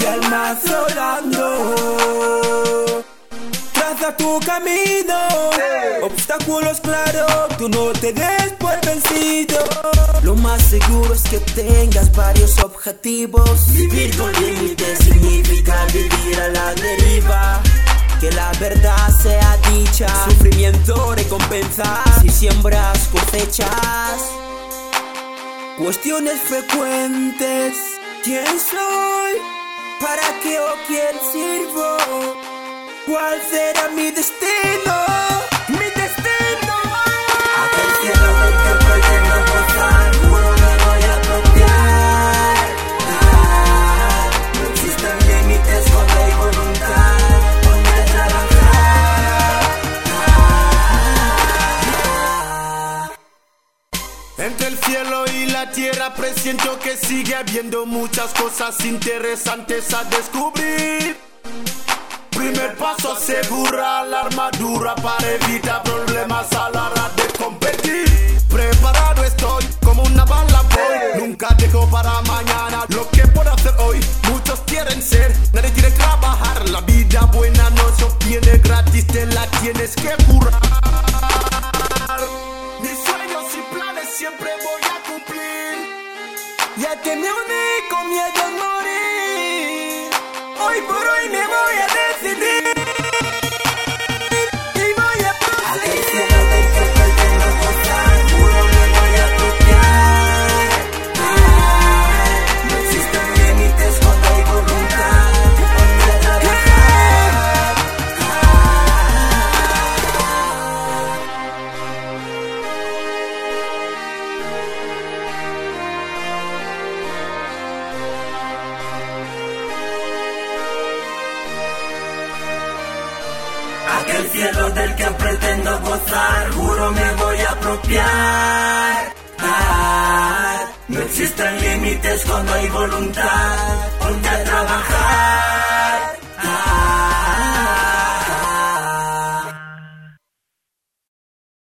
y el mazo dando. Traza tu camino, obstáculos claros, tú no te des por vencido. Lo más seguro es que tengas varios objetivos. Vivir con límites significa vivir a la deriva. Que la verdad sea dicha, sufrimiento recompensa. Si siembras cosechas, cuestiones frecuentes. ¿Quién soy? ¿Para qué o quién sirvo? ¿Cuál será mi destino? Entre el cielo y la tierra presiento que sigue habiendo muchas cosas interesantes a descubrir. Primer paso asegura la armadura para evitar problemas a la hora de competir. Preparado estoy como una bala voy. Nunca dejo para mañana lo que puedo hacer hoy. Muchos quieren ser, nadie quiere trabajar. La vida buena no se obtiene gratis, te la tienes que Ya que me uní con miedo a morir. Hoy por hoy me voy Aquel cielo del que pretendo gozar, juro me voy a apropiar. Ah, no existen límites cuando hay voluntad, ponte a trabajar.